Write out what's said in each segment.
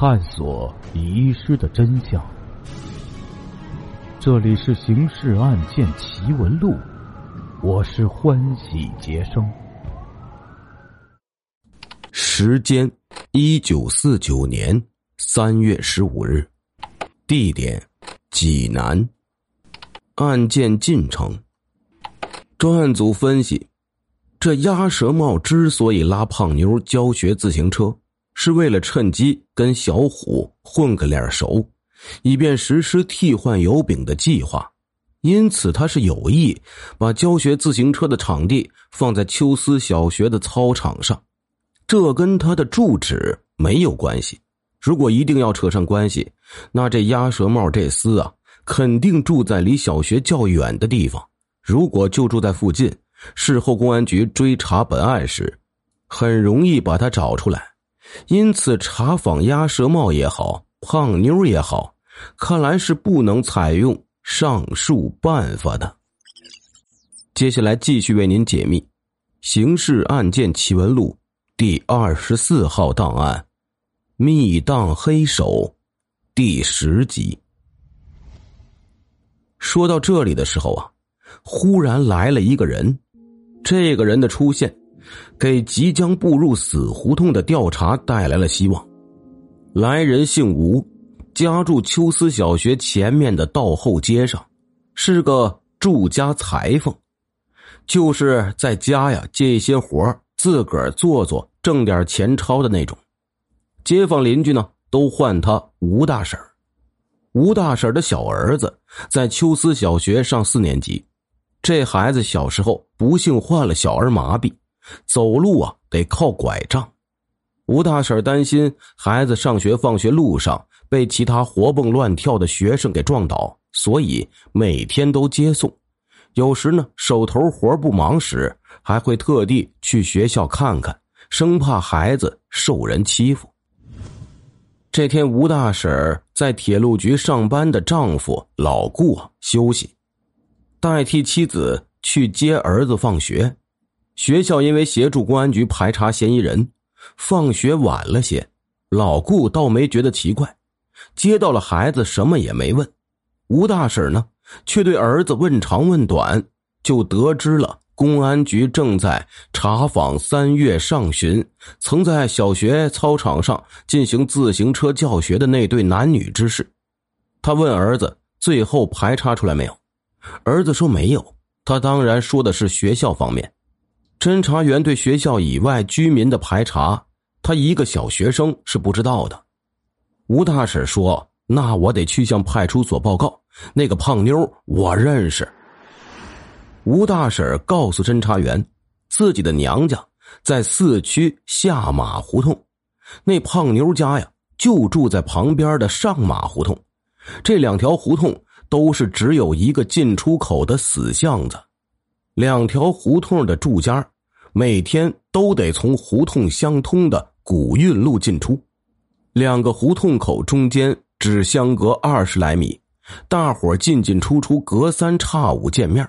探索遗失的真相。这里是《刑事案件奇闻录》，我是欢喜杰生。时间：一九四九年三月十五日，地点：济南。案件进程：专案组分析，这鸭舌帽之所以拉胖妞教学自行车，是为了趁机跟小虎混个脸熟，以便实施替换油饼的计划。因此，他是有意把教学自行车的场地放在秋思小学的操场上。这跟他的住址没有关系。如果一定要扯上关系，那这鸭舌帽这厮啊。肯定住在离小学较远的地方。如果就住在附近，事后公安局追查本案时，很容易把他找出来。因此，查访鸭舌帽也好，胖妞也好，看来是不能采用上述办法的。接下来继续为您解密《刑事案件奇闻录》第二十四号档案——密档黑手第十集。说到这里的时候啊，忽然来了一个人。这个人的出现，给即将步入死胡同的调查带来了希望。来人姓吴，家住秋思小学前面的道后街上，是个住家裁缝，就是在家呀接一些活自个儿做做，挣点钱钞的那种。街坊邻居呢，都唤他吴大婶吴大婶的小儿子在秋思小学上四年级，这孩子小时候不幸患了小儿麻痹，走路啊得靠拐杖。吴大婶担心孩子上学放学路上被其他活蹦乱跳的学生给撞倒，所以每天都接送。有时呢手头活不忙时，还会特地去学校看看，生怕孩子受人欺负。这天，吴大婶在铁路局上班的丈夫老顾休息，代替妻子去接儿子放学。学校因为协助公安局排查嫌疑人，放学晚了些，老顾倒没觉得奇怪，接到了孩子什么也没问。吴大婶呢，却对儿子问长问短，就得知了。公安局正在查访三月上旬曾在小学操场上进行自行车教学的那对男女之事。他问儿子：“最后排查出来没有？”儿子说：“没有。”他当然说的是学校方面。侦查员对学校以外居民的排查，他一个小学生是不知道的。吴大婶说：“那我得去向派出所报告。那个胖妞我认识。”吴大婶告诉侦查员，自己的娘家在四区下马胡同，那胖妞家呀就住在旁边的上马胡同。这两条胡同都是只有一个进出口的死巷子，两条胡同的住家每天都得从胡同相通的古运路进出，两个胡同口中间只相隔二十来米，大伙进进出出，隔三差五见面。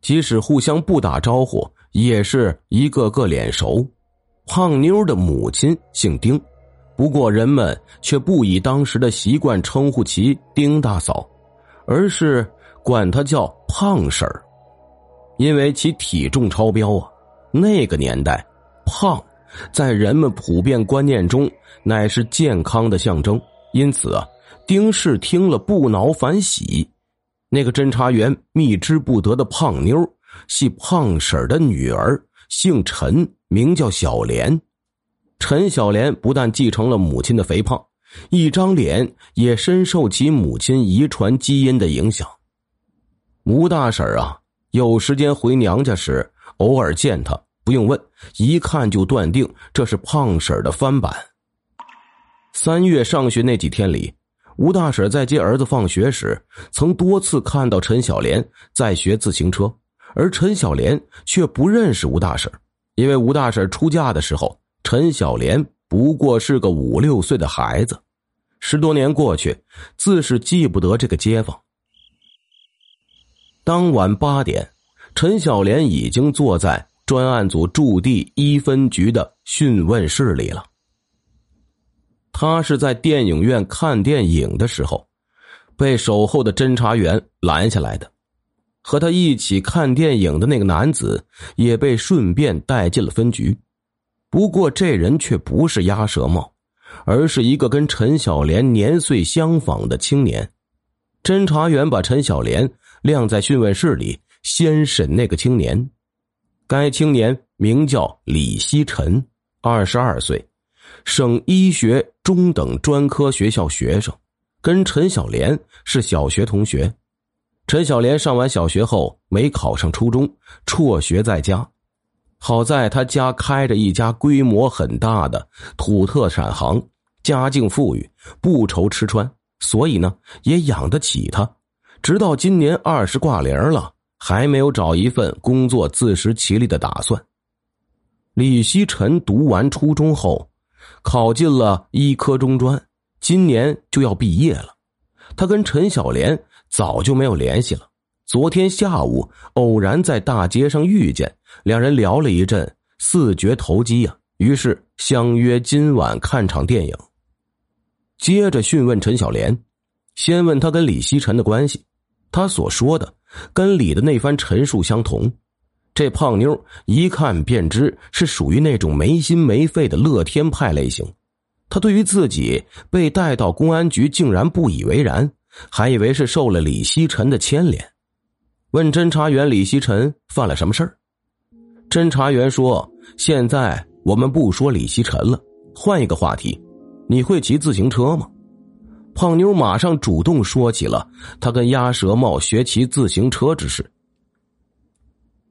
即使互相不打招呼，也是一个个脸熟。胖妞的母亲姓丁，不过人们却不以当时的习惯称呼其丁大嫂，而是管她叫胖婶儿，因为其体重超标啊。那个年代，胖在人们普遍观念中乃是健康的象征，因此啊，丁氏听了不恼反喜。那个侦查员觅之不得的胖妞，系胖婶的女儿，姓陈，名叫小莲。陈小莲不但继承了母亲的肥胖，一张脸也深受其母亲遗传基因的影响。吴大婶啊，有时间回娘家时，偶尔见她，不用问，一看就断定这是胖婶的翻版。三月上学那几天里。吴大婶在接儿子放学时，曾多次看到陈小莲在学自行车，而陈小莲却不认识吴大婶，因为吴大婶出嫁的时候，陈小莲不过是个五六岁的孩子。十多年过去，自是记不得这个街坊。当晚八点，陈小莲已经坐在专案组驻地一分局的讯问室里了。他是在电影院看电影的时候，被守候的侦查员拦下来的。和他一起看电影的那个男子也被顺便带进了分局。不过这人却不是鸭舌帽，而是一个跟陈小莲年岁相仿的青年。侦查员把陈小莲晾在讯问室里，先审那个青年。该青年名叫李希臣，二十二岁，省医学中等专科学校学生，跟陈小莲是小学同学。陈小莲上完小学后没考上初中，辍学在家。好在他家开着一家规模很大的土特产行，家境富裕，不愁吃穿，所以呢也养得起他。直到今年二十挂零了，还没有找一份工作自食其力的打算。李希臣读完初中后，考进了医科中专，今年就要毕业了。他跟陈小莲早就没有联系了。昨天下午偶然在大街上遇见，两人聊了一阵，四觉投机呀，于是相约今晚看场电影。接着讯问陈小莲，先问他跟李希臣的关系，他所说的跟李的那番陈述相同。这胖妞一看便知是属于那种没心没肺的乐天派类型，他对于自己被带到公安局竟然不以为然，还以为是受了李希臣的牵连。问侦查员李希臣犯了什么事儿？侦查员说：“现在我们不说李希臣了，换一个话题。你会骑自行车吗？”胖妞马上主动说起了他跟鸭舌帽学骑自行车之事。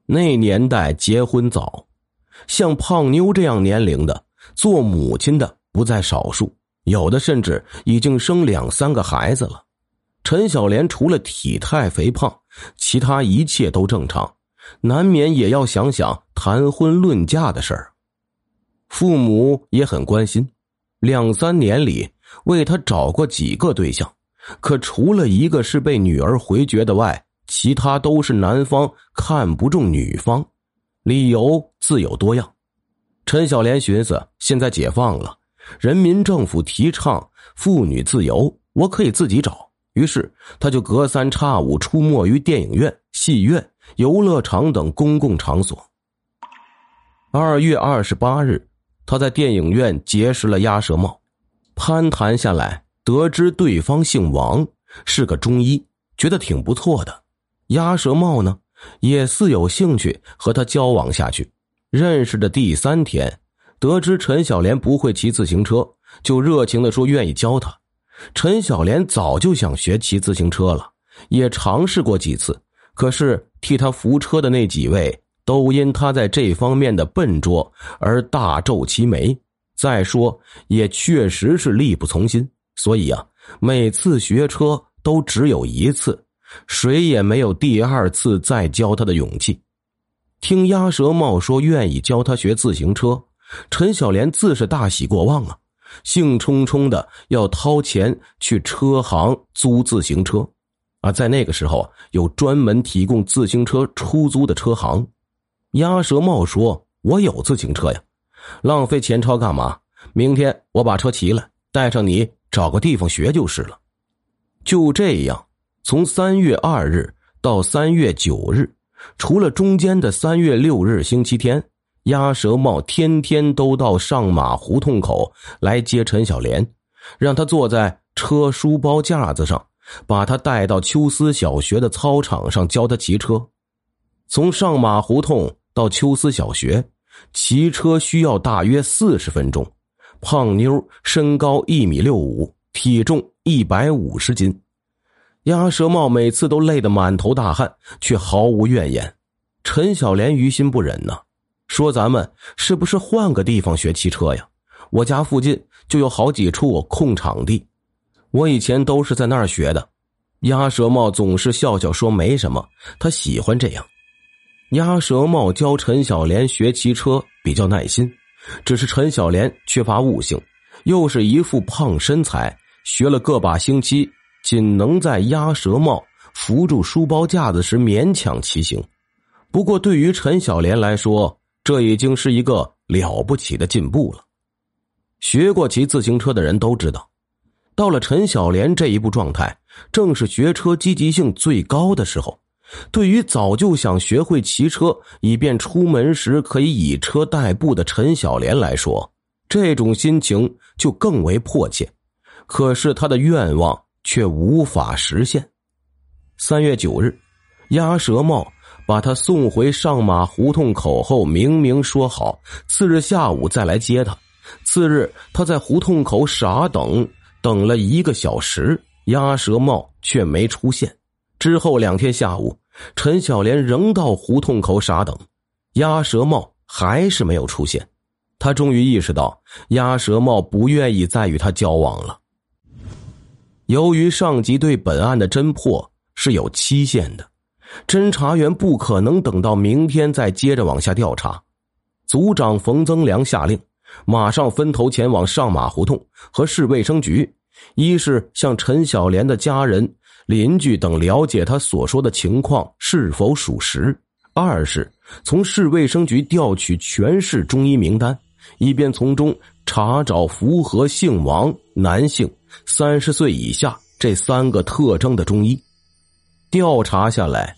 那年代结婚早，像胖妞这样年龄的做母亲的不在少数，有的甚至已经生两三个孩子了。陈小莲除了体态肥胖，其他一切都正常，难免也要想想谈婚论嫁的事儿。父母也很关心，两三年里为他找过几个对象，可除了一个是被女儿回绝的外，其他都是男方看不中女方，理由自有多样。陈小莲寻思，现在解放了，人民政府提倡妇女自由，我可以自己找。于是，他就隔三差五出没于电影院、戏院、游乐场等公共场所。二月二十八日，他在电影院结识了鸭舌帽，攀谈下来，得知对方姓王，是个中医，觉得挺不错的。鸭舌帽呢，也似有兴趣和他交往下去。认识的第三天，得知陈小莲不会骑自行车，就热情的说愿意教他。陈小莲早就想学骑自行车了，也尝试过几次，可是替他扶车的那几位都因他在这方面的笨拙而大皱其眉。再说，也确实是力不从心，所以啊，每次学车都只有一次，谁也没有第二次再教他的勇气。听鸭舌帽说愿意教他学自行车，陈小莲自是大喜过望啊。兴冲冲的要掏钱去车行租自行车，啊，在那个时候有专门提供自行车出租的车行。鸭舌帽说：“我有自行车呀，浪费钱钞干嘛？明天我把车骑了，带上你找个地方学就是了。”就这样，从三月二日到三月九日，除了中间的三月六日星期天。鸭舌帽天天都到上马胡同口来接陈小莲，让他坐在车书包架子上，把他带到秋思小学的操场上教他骑车。从上马胡同到秋思小学，骑车需要大约四十分钟。胖妞身高一米六五，体重一百五十斤，鸭舌帽每次都累得满头大汗，却毫无怨言。陈小莲于心不忍呢。说：“咱们是不是换个地方学骑车呀？我家附近就有好几处空场地，我以前都是在那儿学的。”鸭舌帽总是笑笑说：“没什么，他喜欢这样。”鸭舌帽教陈小莲学骑车比较耐心，只是陈小莲缺乏悟性，又是一副胖身材，学了个把星期，仅能在鸭舌帽扶住书包架子时勉强骑行。不过，对于陈小莲来说，这已经是一个了不起的进步了。学过骑自行车的人都知道，到了陈小莲这一步状态，正是学车积极性最高的时候。对于早就想学会骑车，以便出门时可以以车代步的陈小莲来说，这种心情就更为迫切。可是他的愿望却无法实现。三月九日，鸭舌帽把他送回上马胡同口后，明明说好次日下午再来接他。次日，他在胡同口傻等，等了一个小时，鸭舌帽却没出现。之后两天下午，陈小莲仍到胡同口傻等，鸭舌帽还是没有出现。他终于意识到，鸭舌帽不愿意再与他交往了。由于上级对本案的侦破是有期限的，侦查员不可能等到明天再接着往下调查。组长冯增良下令。马上分头前往上马胡同和市卫生局，一是向陈小莲的家人、邻居等了解他所说的情况是否属实；二是从市卫生局调取全市中医名单，以便从中查找符合姓王、男性、三十岁以下这三个特征的中医。调查下来，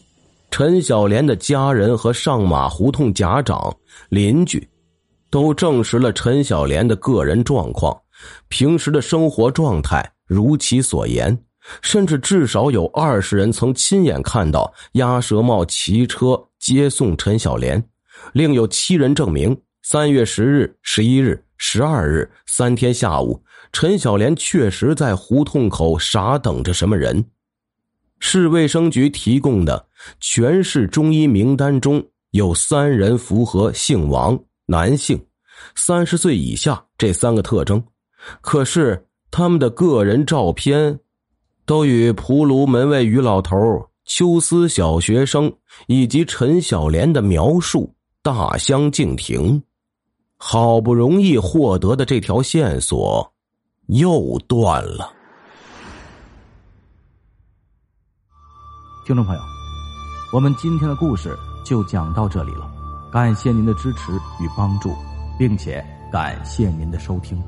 陈小莲的家人和上马胡同家长、邻居。都证实了陈小莲的个人状况，平时的生活状态如其所言，甚至至少有二十人曾亲眼看到鸭舌帽骑车接送陈小莲，另有七人证明三月十日、十一日、十二日三天下午，陈小莲确实在胡同口傻等着什么人。市卫生局提供的全市中医名单中有三人符合姓王。男性，三十岁以下这三个特征，可是他们的个人照片，都与蒲卢门卫于老头、秋思小学生以及陈小莲的描述大相径庭。好不容易获得的这条线索，又断了。听众朋友，我们今天的故事就讲到这里了。感谢您的支持与帮助，并且感谢您的收听。